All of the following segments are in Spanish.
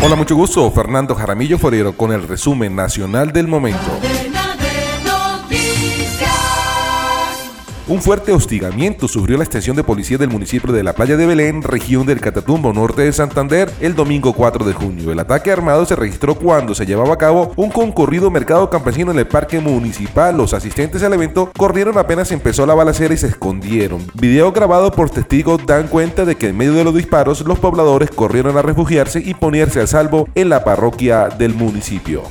Hola, mucho gusto. Fernando Jaramillo Forero con el resumen nacional del momento. Un fuerte hostigamiento sufrió la estación de policía del municipio de la Playa de Belén, región del Catatumbo norte de Santander, el domingo 4 de junio. El ataque armado se registró cuando se llevaba a cabo un concurrido mercado campesino en el parque municipal. Los asistentes al evento corrieron apenas empezó la balacera y se escondieron. Video grabado por testigos dan cuenta de que en medio de los disparos los pobladores corrieron a refugiarse y ponerse a salvo en la parroquia del municipio.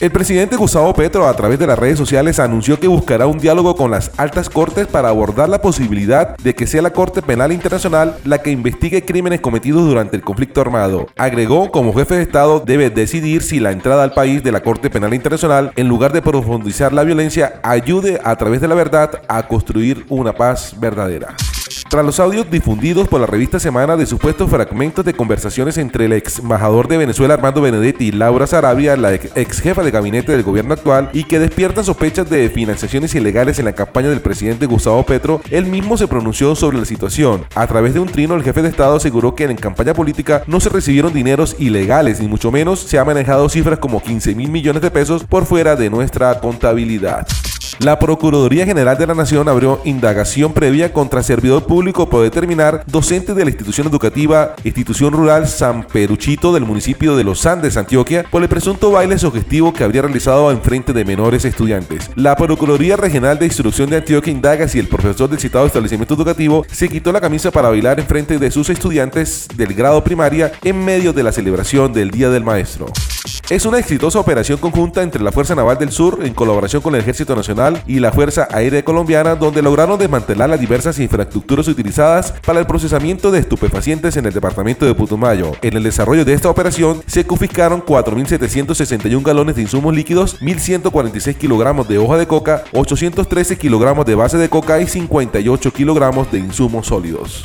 El presidente Gustavo Petro a través de las redes sociales anunció que buscará un diálogo con las altas cortes para abordar la posibilidad de que sea la Corte Penal Internacional la que investigue crímenes cometidos durante el conflicto armado. Agregó, como jefe de Estado debe decidir si la entrada al país de la Corte Penal Internacional, en lugar de profundizar la violencia, ayude a través de la verdad a construir una paz verdadera. Tras los audios difundidos por la revista Semana de supuestos fragmentos de conversaciones entre el ex embajador de Venezuela Armando Benedetti y Laura Sarabia, la ex jefa de gabinete del gobierno actual, y que despiertan sospechas de financiaciones ilegales en la campaña del presidente Gustavo Petro, él mismo se pronunció sobre la situación. A través de un trino, el jefe de Estado aseguró que en campaña política no se recibieron dineros ilegales, ni mucho menos se han manejado cifras como 15 mil millones de pesos por fuera de nuestra contabilidad. La Procuraduría General de la Nación abrió indagación previa contra servidor público por determinar docente de la institución educativa Institución Rural San Peruchito del municipio de Los Andes, Antioquia, por el presunto baile sugestivo que habría realizado en frente de menores estudiantes. La Procuraduría Regional de Instrucción de Antioquia indaga si el profesor del citado establecimiento educativo se quitó la camisa para bailar en frente de sus estudiantes del grado primaria en medio de la celebración del Día del Maestro. Es una exitosa operación conjunta entre la Fuerza Naval del Sur en colaboración con el Ejército Nacional y la Fuerza Aérea Colombiana donde lograron desmantelar las diversas infraestructuras utilizadas para el procesamiento de estupefacientes en el departamento de Putumayo. En el desarrollo de esta operación se confiscaron 4.761 galones de insumos líquidos, 1.146 kilogramos de hoja de coca, 813 kilogramos de base de coca y 58 kilogramos de insumos sólidos.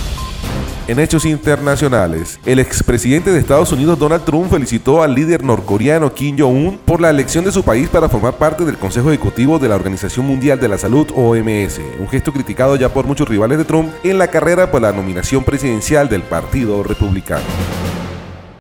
En hechos internacionales, el expresidente de Estados Unidos Donald Trump felicitó al líder norcoreano Kim Jong-un por la elección de su país para formar parte del Consejo Ejecutivo de la Organización Mundial de la Salud OMS, un gesto criticado ya por muchos rivales de Trump en la carrera por la nominación presidencial del Partido Republicano.